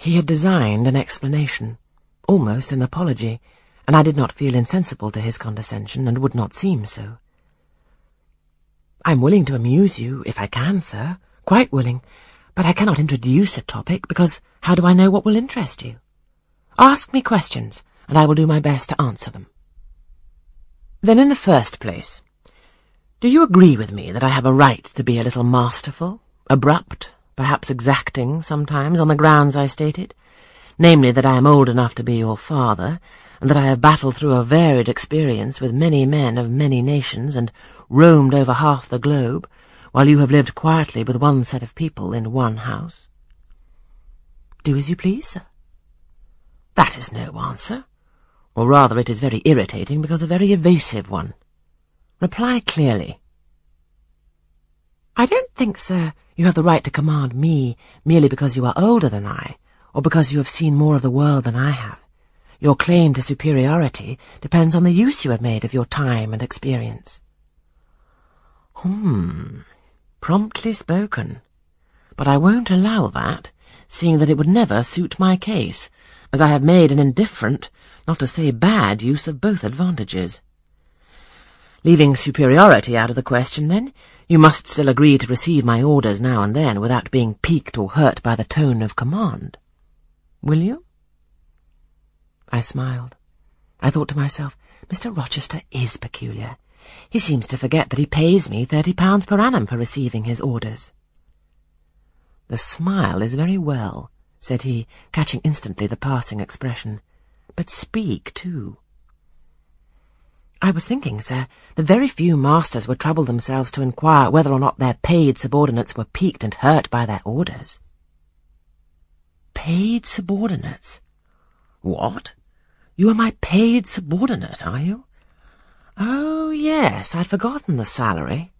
He had designed an explanation, almost an apology, and I did not feel insensible to his condescension, and would not seem so. I'm willing to amuse you, if I can, sir, quite willing, but I cannot introduce a topic, because how do I know what will interest you? Ask me questions, and I will do my best to answer them. Then in the first place, do you agree with me that I have a right to be a little masterful, abrupt, perhaps exacting sometimes on the grounds I stated, namely that I am old enough to be your father, and that I have battled through a varied experience with many men of many nations, and roamed over half the globe, while you have lived quietly with one set of people in one house? Do as you please, sir. That is no answer, or rather it is very irritating because a very evasive one. Reply clearly. I don't think, sir, you have the right to command me merely because you are older than I, or because you have seen more of the world than I have. Your claim to superiority depends on the use you have made of your time and experience. Hmm, promptly spoken. But I won't allow that, seeing that it would never suit my case, as I have made an indifferent, not to say bad, use of both advantages. Leaving superiority out of the question, then, you must still agree to receive my orders now and then without being piqued or hurt by the tone of command. Will you? I smiled. I thought to myself, Mr. Rochester is peculiar. He seems to forget that he pays me thirty pounds per annum for receiving his orders. The smile is very well, said he, catching instantly the passing expression. But speak, too. I was thinking, sir, that very few masters would trouble themselves to inquire whether or not their paid subordinates were piqued and hurt by their orders. Paid subordinates? What? You are my paid subordinate, are you? Oh, yes, I'd forgotten the salary.